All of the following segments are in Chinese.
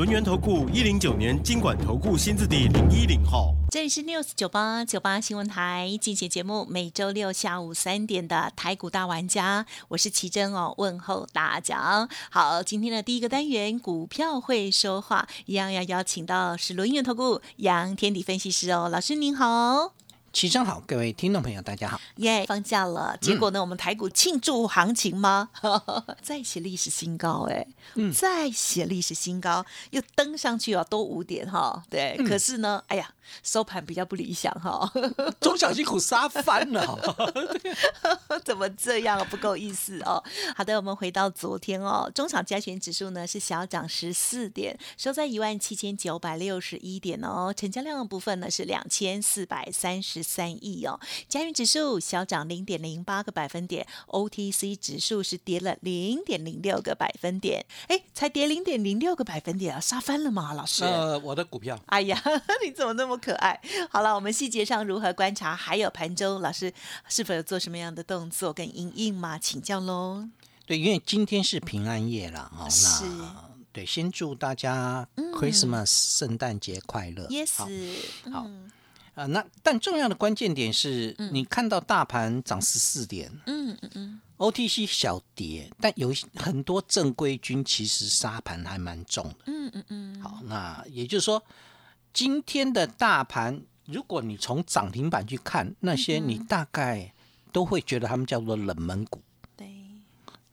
轮源投顾一零九年经管投顾新字第零一零号。这里是 News 九八九八新闻台，进行节目每周六下午三点的台股大玩家，我是奇珍哦，问候大家。好，今天的第一个单元股票会说话，一样要邀请到是轮源投顾杨天地分析师哦，老师您好。齐生好，各位听众朋友，大家好。耶，放假了，结果呢，我们台股庆祝行情吗？再写历史新高，哎，嗯再写历史新高，又登上去哦，都五点哈，对。可是呢，哎呀，收盘比较不理想哈，中小辛苦杀翻了，怎么这样不够意思哦？好的，我们回到昨天哦，中场加权指数呢是小涨十四点，收在一万七千九百六十一点哦，成交量的部分呢是两千四百三十。三亿哦，加元指数小涨零点零八个百分点，OTC 指数是跌了零点零六个百分点，哎，才跌零点零六个百分点啊，杀翻了吗？老师？呃，我的股票。哎呀，你怎么那么可爱？好了，我们细节上如何观察？还有盘中老师是否有做什么样的动作跟应应吗？请教喽。对，因为今天是平安夜了哦，那对，先祝大家 Christmas 圣诞节快乐。Yes，好。啊，那但重要的关键点是你看到大盘涨十四点，嗯嗯嗯，OTC 小跌，但有很多正规军其实沙盘还蛮重的，嗯嗯嗯。好，那也就是说，今天的大盘，如果你从涨停板去看，那些你大概都会觉得他们叫做冷门股，对，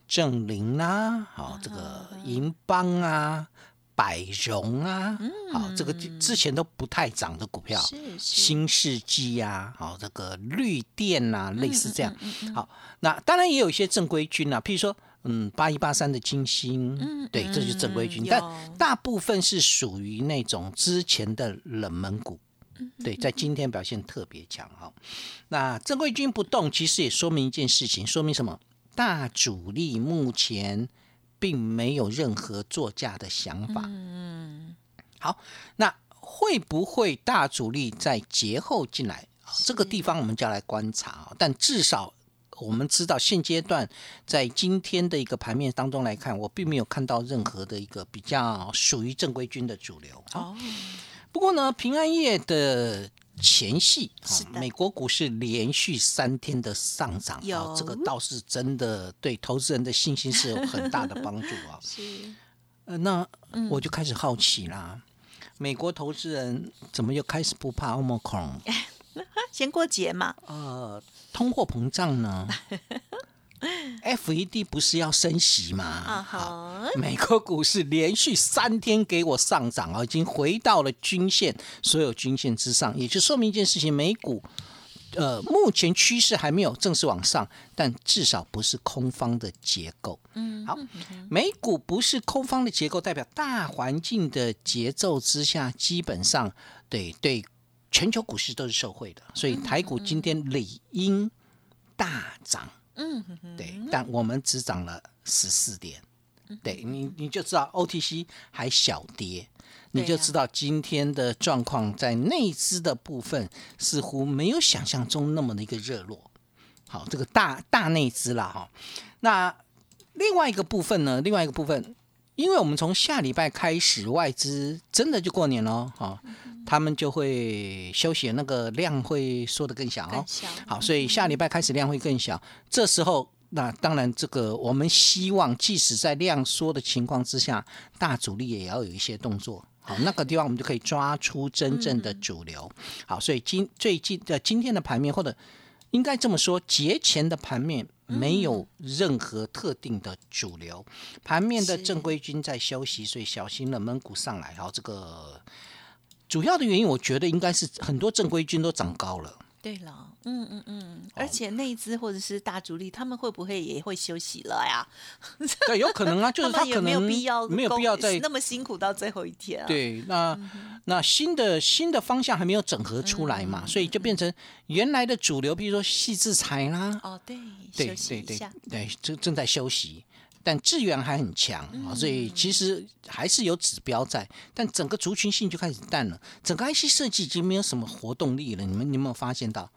正林啊，好，这个银邦啊。百荣啊，好，这个之前都不太涨的股票，新世纪啊，好，这个绿电啊，类似这样。好，那当然也有一些正规军啊，譬如说，嗯，八一八三的金星，对，这就是正规军，但大部分是属于那种之前的冷门股，对，在今天表现特别强哈。那正规军不动，其实也说明一件事情，说明什么？大主力目前。并没有任何作价的想法。嗯，好，那会不会大主力在节后进来？这个地方我们就要来观察。但至少我们知道，现阶段在今天的一个盘面当中来看，我并没有看到任何的一个比较属于正规军的主流。哦，不过呢，平安夜的。前戏，美国股市连续三天的上涨，啊这个倒是真的对投资人的信心是有很大的帮助啊。是，呃，那我就开始好奇啦，美国投资人怎么又开始不怕 Omicron？先过节嘛。呃，通货膨胀呢 ？F E D 不是要升息吗？好，美国股市连续三天给我上涨啊，已经回到了均线所有均线之上，也就说明一件事情：美股呃目前趋势还没有正式往上，但至少不是空方的结构。嗯，好，美股不是空方的结构，代表大环境的节奏之下，基本上对对全球股市都是受惠的，所以台股今天理应大涨。嗯，对，但我们只涨了十四点，对你你就知道 OTC 还小跌，你就知道今天的状况在内资的部分似乎没有想象中那么的一个热络。好，这个大大内资啦哈。那另外一个部分呢？另外一个部分，因为我们从下礼拜开始，外资真的就过年了哈。他们就会休息，那个量会缩得更小哦。好，所以下礼拜开始量会更小。这时候，那当然这个我们希望，即使在量缩的情况之下，大主力也要有一些动作。好，那个地方我们就可以抓出真正的主流。好，所以今最近的今天的盘面，或者应该这么说，节前的盘面没有任何特定的主流，盘面的正规军在休息，所以小心冷门股上来。好，这个。主要的原因，我觉得应该是很多正规军都涨高了。对了，嗯嗯嗯，而且内资或者是大主力，他们会不会也会休息了呀？对，有可能啊，就是他可能没有必要没有必要再那么辛苦到最后一天。对，那那新的新的方向还没有整合出来嘛，所以就变成原来的主流，比如说细制裁啦，哦，对，对对对对，正正在休息。但资源还很强啊，所以其实还是有指标在，但整个族群性就开始淡了。整个 IC 设计已经没有什么活动力了。你们有没有发现到？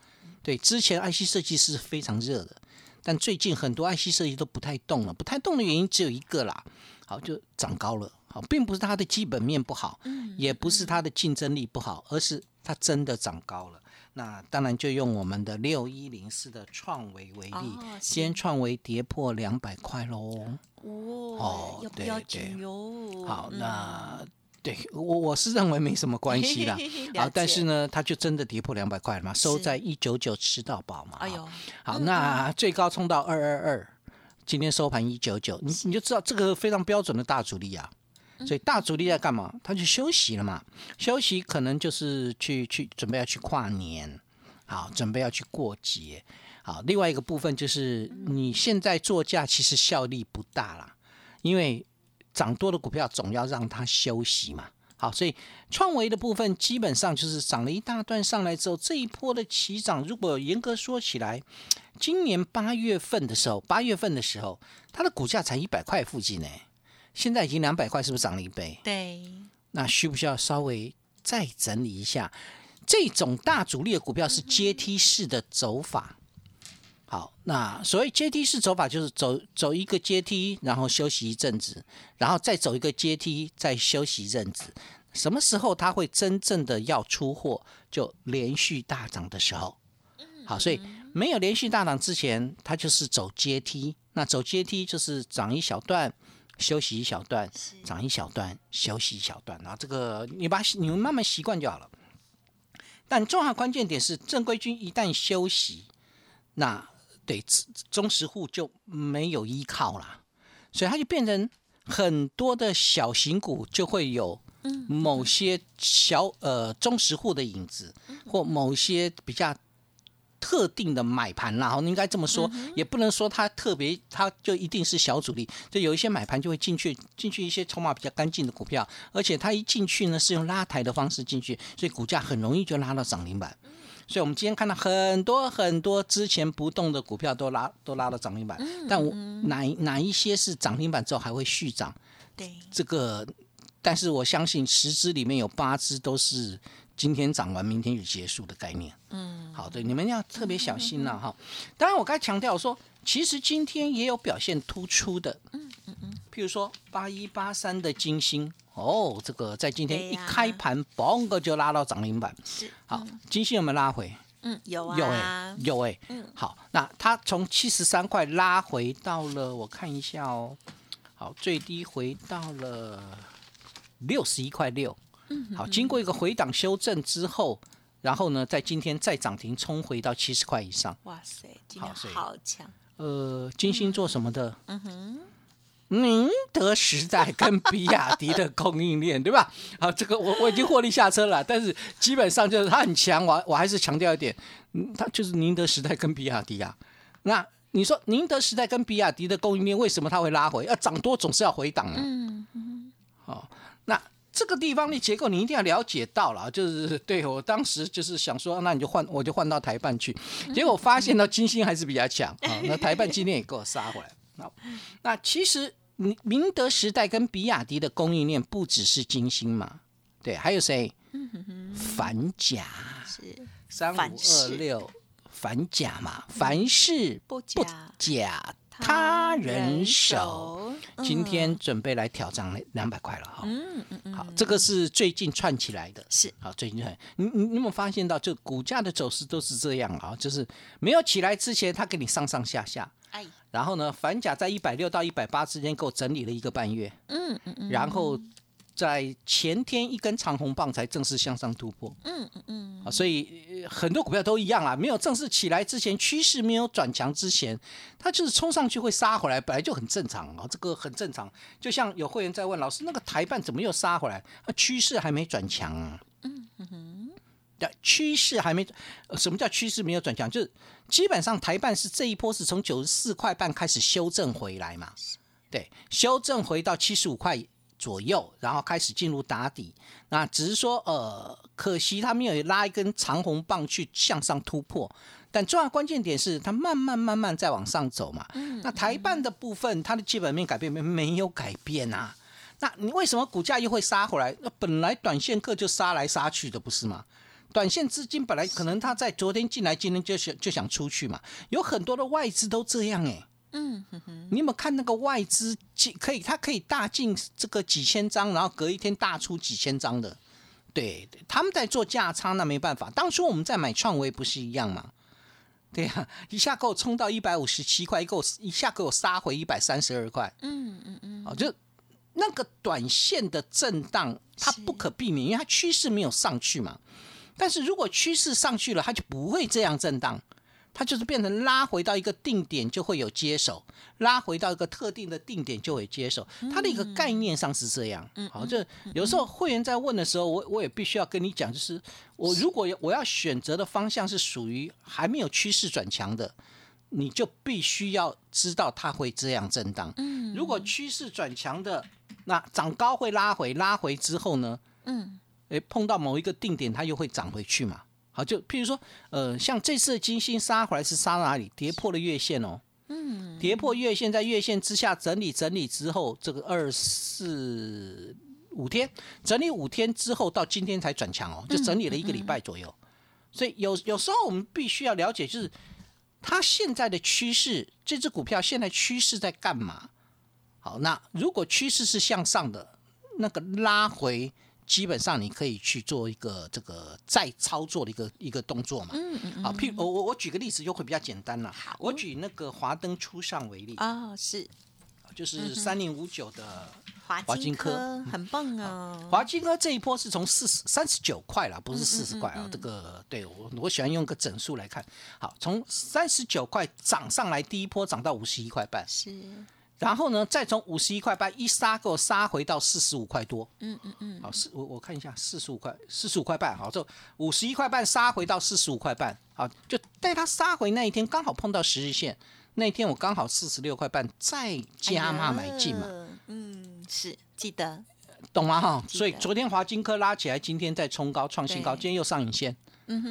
对，之前 IC 设计是非常热的，但最近很多 IC 设计都不太动了。不太动的原因只有一个啦，好，就长高了。好，并不是它的基本面不好，也不是它的竞争力不好，而是它真的长高了。那当然就用我们的六一零四的创维为例，先创维跌破两百块喽。哦，要不要紧哟？好，那对我我是认为没什么关系啦。好，但是呢，它就真的跌破两百块了嘛，收在一九九吃到饱嘛。哎呦，好，那最高冲到二二二，今天收盘一九九，你你就知道这个非常标准的大主力啊。所以大主力在干嘛？他去休息了嘛，休息可能就是去去准备要去跨年，好，准备要去过节，好。另外一个部分就是你现在做价其实效力不大啦，因为涨多的股票总要让它休息嘛。好，所以创维的部分基本上就是涨了一大段上来之后，这一波的起涨，如果严格说起来，今年八月份的时候，八月份的时候，它的股价才一百块附近呢。现在已经两百块，是不是涨了一倍？对，那需不需要稍微再整理一下？这种大主力的股票是阶梯式的走法。好，那所谓阶梯式走法，就是走走一个阶梯，然后休息一阵子，然后再走一个阶梯，再休息一阵子。什么时候它会真正的要出货？就连续大涨的时候。好，所以没有连续大涨之前，它就是走阶梯。那走阶梯就是涨一小段。休息一小段，涨一小段，休息一小段，然后这个你把你们慢慢习惯就好了。但重要关键点是，正规军一旦休息，那对中实户就没有依靠了，所以它就变成很多的小型股就会有某些小呃中实户的影子，或某些比较。特定的买盘啦，应该这么说，也不能说它特别，它就一定是小主力。就有一些买盘就会进去，进去一些筹码比较干净的股票，而且它一进去呢是用拉抬的方式进去，所以股价很容易就拉到涨停板。所以我们今天看到很多很多之前不动的股票都拉都拉到涨停板，但我哪哪一些是涨停板之后还会续涨？对，这个，但是我相信十只里面有八只都是。今天涨完，明天就结束的概念。嗯，好对，你们要特别小心了哈。当然，我刚才强调说，其实今天也有表现突出的。嗯嗯嗯，譬如说八一八三的金星，哦，这个在今天一开盘，嘣个就拉到涨停板。是，好，金星有没有拉回？嗯，有啊，有哎，有哎。嗯，好，那它从七十三块拉回到了，我看一下哦。好，最低回到了六十一块六。好，经过一个回档修正之后，然后呢，在今天再涨停冲回到七十块以上。哇塞，好好强！呃，金星做什么的？嗯哼，宁德时代跟比亚迪的供应链，对吧？好，这个我我已经获利下车了，但是基本上就是它很强。我我还是强调一点，嗯，它就是宁德时代跟比亚迪啊。那你说宁德时代跟比亚迪的供应链为什么它会拉回？要涨多总是要回档啊。嗯嗯，好，那。这个地方的结构你一定要了解到了，就是 对我当时就是想说，那你就换，我就换到台办去，结果发现到，金星还是比较强啊。那台办今天也给我杀回来。那那其实明明德时代跟比亚迪的供应链不只是金星嘛，对，还有谁？反甲是三五二六反甲嘛，凡事不假。他人手，今天准备来挑战两百块了哈。嗯嗯嗯，好，这个是最近串起来的，是好最近串。你你你有没有发现到，就股价的走势都是这样啊？就是没有起来之前，它给你上上下下，哎，然后呢，反甲在一百六到一百八之间给我整理了一个半月，嗯嗯嗯，然后。在前天一根长红棒才正式向上突破，嗯嗯嗯，啊，所以很多股票都一样啊，没有正式起来之前，趋势没有转强之前，它就是冲上去会杀回来，本来就很正常啊，这个很正常。就像有会员在问老师，那个台办怎么又杀回来？那趋势还没转强啊？嗯哼，趋势还没，什么叫趋势没有转强？就是基本上台办是这一波是从九十四块半开始修正回来嘛，对，修正回到七十五块左右，然后开始进入打底。那只是说，呃，可惜它没有拉一根长红棒去向上突破。但重要关键点是它慢慢慢慢在往上走嘛。那台办的部分，它的基本面改变没没有改变啊？那你为什么股价又会杀回来？那本来短线客就杀来杀去的，不是吗？短线资金本来可能他在昨天进来，今天就想就想出去嘛。有很多的外资都这样哎。嗯哼哼。你有没有看那个外资进可以，它可以大进这个几千张，然后隔一天大出几千张的？对，他们在做价差，那没办法。当初我们在买创维不是一样吗？对呀，一下给我冲到一百五十七块，给我一下给我杀回一百三十二块。嗯嗯嗯。哦，就那个短线的震荡，它不可避免，因为它趋势没有上去嘛。但是如果趋势上去了，它就不会这样震荡，它就是变成拉回到一个定点就会有接手，拉回到一个特定的定点就会接手，它的一个概念上是这样。好，就有时候会员在问的时候，我我也必须要跟你讲，就是我如果我要选择的方向是属于还没有趋势转强的，你就必须要知道它会这样震荡。嗯，如果趋势转强的，那涨高会拉回，拉回之后呢？嗯。哎，碰到某一个定点，它又会涨回去嘛？好，就譬如说，呃，像这次金星杀回来是杀哪里？跌破了月线哦。嗯。跌破月线，在月线之下整理整理之后，这个二四五天整理五天之后，到今天才转强哦，就整理了一个礼拜左右。所以有有时候我们必须要了解，就是它现在的趋势，这只股票现在趋势在干嘛？好，那如果趋势是向上的，那个拉回。基本上你可以去做一个这个再操作的一个一个动作嘛。嗯嗯嗯。好，譬如我我我举个例子就会比较简单了。好。我举那个华灯初上为例。哦，是。就是三零五九的华金科，很棒啊。华金科这一波是从四十三十九块了，不是四十块啊。这个对我我喜欢用个整数来看。好，从三十九块涨上来，第一波涨到五十一块半。是。然后呢，再从五十一块半一杀，给我杀回到四十五块多。嗯嗯嗯。好，四我我看一下，四十五块，四十五块半。好，就五十一块半杀回到四十五块半。好，就带它杀回那一天，刚好碰到十日线。那一天我刚好四十六块半，再加码买进嘛。嗯，是记得。懂吗？哈。所以昨天华金科拉起来，今天再冲高创新高，今天又上影线。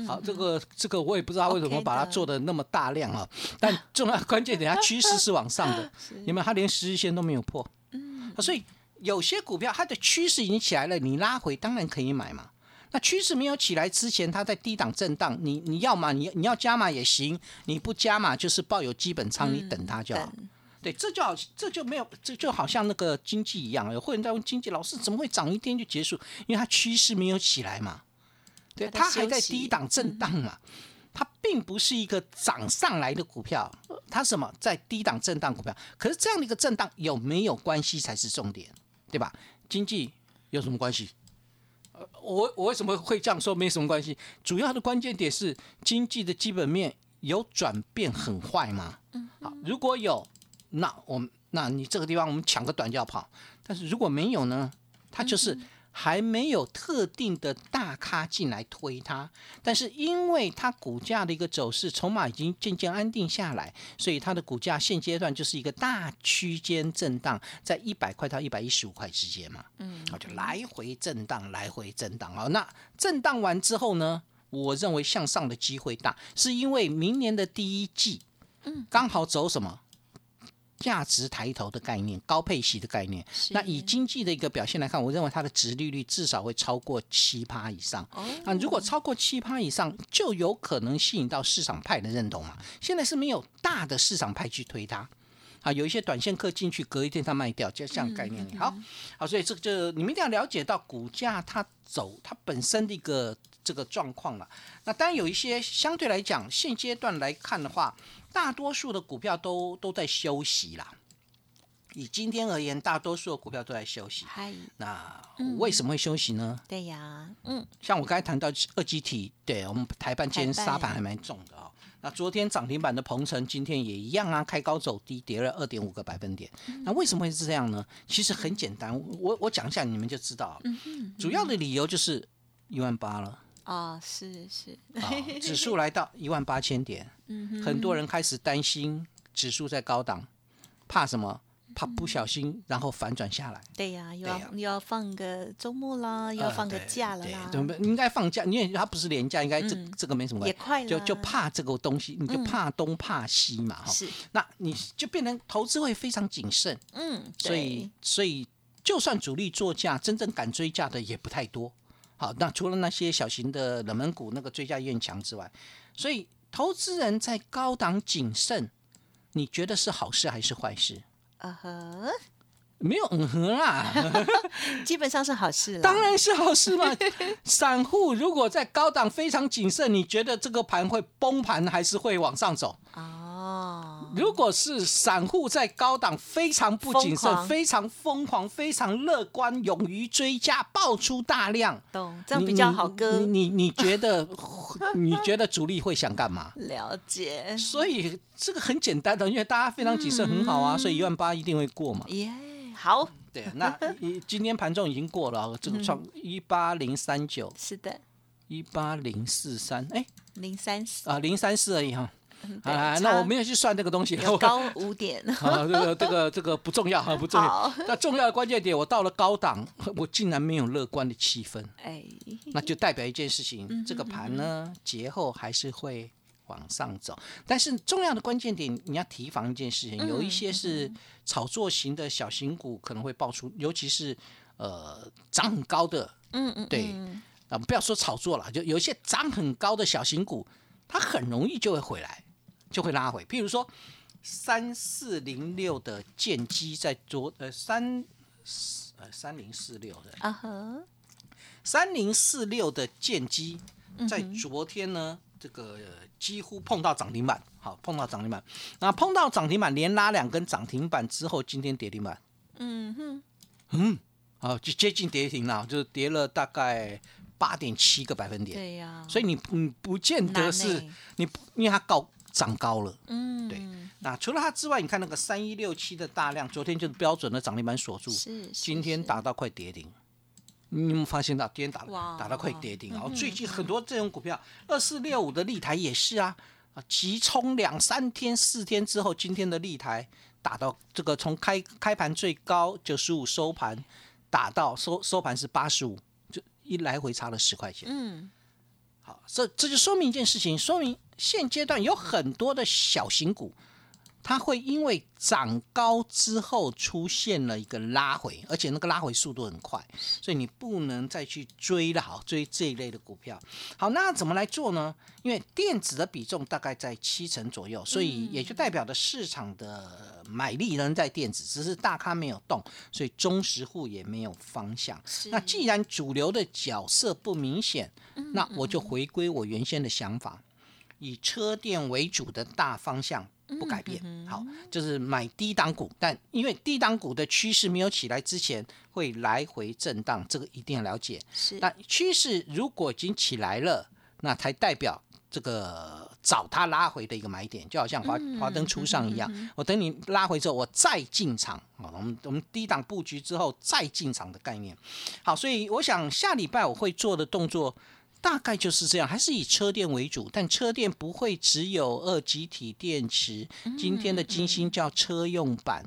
好，这个这个我也不知道为什么把它做的那么大量啊，但 重要关键点，它趋势是往上的，有没有？它连十日线都没有破，嗯，所以有些股票它的趋势已经起来了，你拉回当然可以买嘛。那趋势没有起来之前，它在低档震荡，你你要嘛，你你要加码也行，你不加码就是抱有基本仓，你等它就好。对，这就好，这就没有，这就好像那个经济一样，有会员在问经济老师怎么会涨一天就结束？因为它趋势没有起来嘛。对，它还在低档震荡嘛，它并不是一个涨上来的股票，它什么在低档震荡股票？可是这样的一个震荡有没有关系才是重点，对吧？经济有什么关系？呃，我我为什么会这样说？没什么关系，主要的关键点是经济的基本面有转变很坏吗？嗯，好，如果有，那我们那你这个地方我们抢个短就要跑，但是如果没有呢，它就是。还没有特定的大咖进来推它，但是因为它股价的一个走势筹码已经渐渐安定下来，所以它的股价现阶段就是一个大区间震荡，在一百块到一百一十五块之间嘛，嗯，好就来回震荡，来回震荡啊。那震荡完之后呢，我认为向上的机会大，是因为明年的第一季，嗯，刚好走什么？价值抬头的概念，高配息的概念。那以经济的一个表现来看，我认为它的值利率至少会超过七趴以上。啊，如果超过七趴以上，就有可能吸引到市场派的认同嘛。现在是没有大的市场派去推它。啊，有一些短线客进去，隔一天它卖掉，就这样概念。好，好，所以这个就你们一定要了解到股价它走它本身的一个这个状况了。那当然有一些相对来讲，现阶段来看的话。大多数的股票都都在休息啦。以今天而言，大多数的股票都在休息。那为什么会休息呢？对呀，嗯，像我刚才谈到二级体，对我们台半今天沙盘还蛮重的哦。那昨天涨停板的鹏程，今天也一样啊，开高走低，跌了二点五个百分点。那为什么会是这样呢？其实很简单，我我讲一下，你们就知道。嗯主要的理由就是一万八了。啊，是是，指数来到 一万八千点，嗯很多人开始担心指数在高档，怕什么？怕不小心然后反转下来。对呀，又要又要放个周末啦，又要呃放个假了啦，对对不应该放假，因为它不是连假，应该这嗯这个没什么关系。也快了，就就怕这个东西，你就嗯怕东怕西嘛哈。是，那你就变成投资会非常谨慎，嗯，所以所以就算主力做价，真正敢追价的也不太多。好，那除了那些小型的冷门股那个追价意愿强之外，所以投资人在高档谨慎，你觉得是好事还是坏事？啊呵，没有嗯哼啦，基本上是好事了，当然是好事嘛。散户如果在高档非常谨慎，你觉得这个盘会崩盘还是会往上走？哦，如果是散户在高档非常不谨慎、非常疯狂、非常乐观、勇于追加、爆出大量，懂，这样比较好你割，你你你觉得 你觉得主力会想干嘛？了解，所以这个很简单的，因为大家非常谨慎，很好啊，所以一万八一定会过嘛。耶，好，对，那一 今天盘中已经过了，这个创一八零三九、是的，一八零四三，哎零三四，啊零三四而已哈。对啊，那我没有去算这个东西，有高五点，啊，这个这个这个不重要哈，不重要。那重要的关键点，我到了高档，我竟然没有乐观的气氛，哎，那就代表一件事情，嗯这个盘呢节后还是会往上走。但是重要的关键点，你要提防一件事情，嗯有一些是炒作型的小型股可能会爆出，尤其是呃涨很高的，嗯嗯，对。嗯啊，不要说炒作了，就有一些涨很高的小型股，它很容易就会回来，就会拉回。譬如说三四零六的剑机在昨呃三呃三零四六的。啊呵，三零四六的剑机嗯在昨天呢，这个呃几乎碰到涨停板，好碰到涨停板，那碰到涨停板连拉两根涨停板之后，今天跌停板。嗯哼，嗯，好，就接近跌停了，就是跌了大概八点七个百分点。对呀，所以你你不见得是欸。你不，因为它高涨高了。嗯，对那除了它之外，你看那个三一六七的大量，昨天就是标准的涨停板锁住，是，是今天是打到快跌停。你有没有发现到今天打哇打到快跌停啊？嗯最近很多这种股票，二四六五的立台也是啊，啊，急冲两三天、四天之后，今天的立台打到这个从开开盘最高九十五收盘，打到收收盘是八十五，就一来回差了十块钱。嗯，好，这这就说明一件事情，说明现阶段有很多的小型股，它会因为涨高之后出现了一个拉回，而且那个拉回速度很快，所以你不能再去追了，好追这一类的股票。好，那怎么来做呢？因为电子的比重大概在七成左右，所以也就代表着市场的买力仍在电子，只是大咖没有动，所以中实户也没有方向。那既然主流的角色不明显，那我就回归我原先的想法，以车电为主的大方向不改变。好，就是买低档股，但因为低档股的趋势没有起来之前，会来回震荡，这个一定要了解。是，那趋势如果已经起来了，那才代表这个找它拉回的一个买点，就好像华华灯初上一样。我等你拉回之后，我再进场啊。我们我们低档布局之后再进场的概念。好，所以我想下礼拜我会做的动作。大概就是这样，还是以车电为主，但车电不会只有二极体电池。今天的金星叫车用版，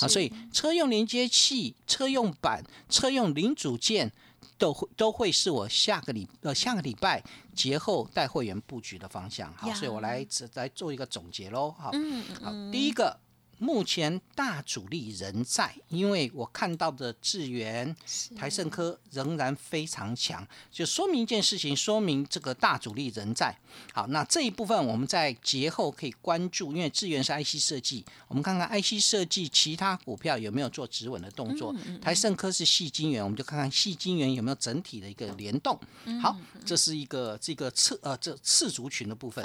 啊，所以车用连接器、车用版、车用零组件都会都会是我下个礼呃下个礼拜节后带会员布局的方向。好，所以我来来做一个总结喽。好，嗯好，第一个。目前大主力仍在，因为我看到的智源、台盛科仍然非常强，就说明一件事情，说明这个大主力仍在。好，那这一部分我们在节后可以关注，因为智源是 IC 设计，我们看看 IC 设计其他股票有没有做止稳的动作。台盛科是细晶圆，我们就看看细晶圆有没有整体的一个联动。好，这是一个这个次呃这次族群的部分。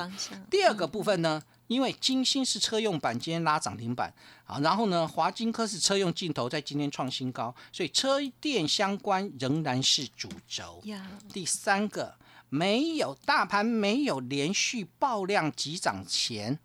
第二个部分呢，因为金星是车用板，今天拉涨停板啊，然后呢，华金科是车用镜头，在今天创新高，所以车电相关仍然是主轴。呀，第三个，没有大盘没有连续爆量急涨前，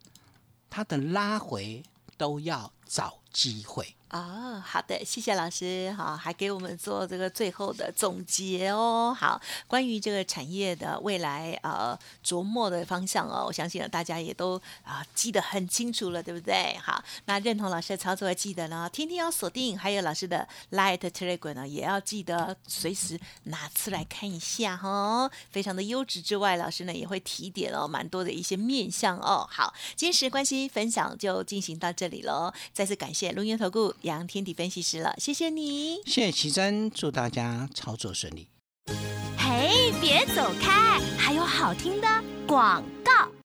它的拉回都要找机会。哦，好的，谢谢老师，好，还给我们做这个最后的总结哦。好，关于这个产业的未来呃琢磨的方向哦，我相信大家也都啊记得很清楚了，对不对？好，那认同老师的操作，记得呢，天天要锁定，还有老师的 Light Telegram 呢，也要记得随时拿出来看一下哈，非常的优质之外，老师呢也会提点哦，蛮多的一些面向哦。好，今天时关系分享就进行到这里喽，再次感龙岩投顾。杨天地分析师了，谢谢你，谢谢奇珍，祝大家操作顺利。嘿，别走开，还有好听的广告。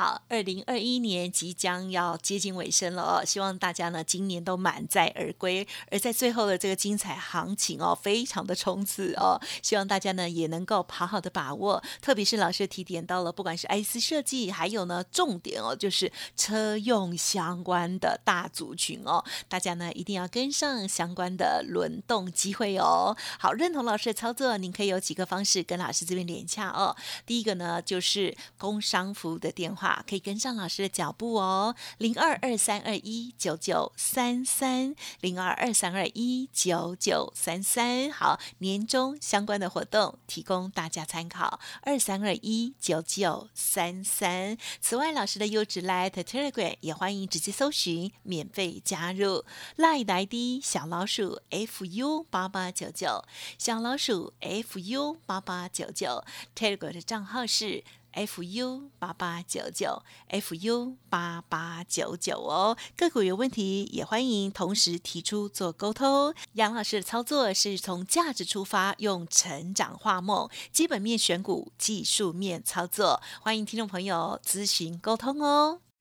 好，二零二一年即将要接近尾声了哦，希望大家呢今年都满载而归。而在最后的这个精彩行情哦，非常的冲刺哦，希望大家呢也能够好好的把握。特别是老师提点到了，不管是 IC 设计，还有呢重点哦，就是车用相关的大族群哦，大家呢一定要跟上相关的轮动机会哦。好，认同老师的操作，您可以有几个方式跟老师这边连洽哦。第一个呢就是工商服务的电话。可以跟上老师的脚步哦，零二二三二一九九三三，零二二三二一九九三三。好，年终相关的活动提供大家参考，二三二一九九三三。此外，老师的优质 Light Telegram 也欢迎直接搜寻，免费加入 Light ID 小老鼠 fu 八八九九，小老鼠 fu 八八九九，Telegram 的账号是。Fu 八八九九，fu 八八九九哦，个股有问题也欢迎同时提出做沟通。杨老师的操作是从价值出发，用成长化梦，基本面选股，技术面操作，欢迎听众朋友咨询沟通哦。